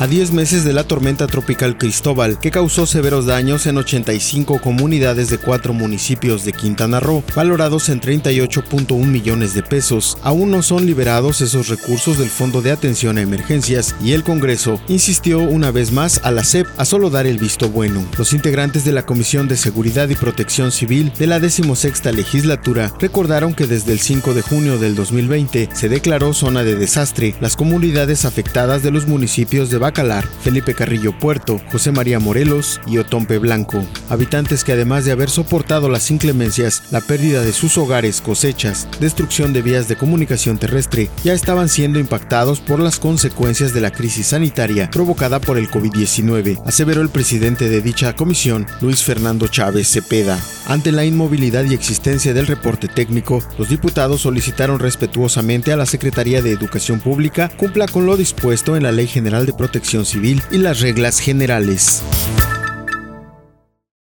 A 10 meses de la tormenta tropical Cristóbal, que causó severos daños en 85 comunidades de cuatro municipios de Quintana Roo, valorados en 38.1 millones de pesos, aún no son liberados esos recursos del Fondo de Atención a Emergencias y el Congreso insistió una vez más a la CEP a solo dar el visto bueno. Los integrantes de la Comisión de Seguridad y Protección Civil de la 16 legislatura recordaron que desde el 5 de junio del 2020 se declaró zona de desastre las comunidades afectadas de los municipios de Bacalar, Felipe Carrillo Puerto, José María Morelos y Otompe Blanco. Habitantes que además de haber soportado las inclemencias, la pérdida de sus hogares, cosechas, destrucción de vías de comunicación terrestre, ya estaban siendo impactados por las consecuencias de la crisis sanitaria provocada por el COVID-19, aseveró el presidente de dicha comisión, Luis Fernando Chávez Cepeda. Ante la inmovilidad y existencia del reporte técnico, los diputados solicitaron respetuosamente a la Secretaría de Educación Pública cumpla con lo dispuesto en la Ley General de Protección Civil y las reglas generales.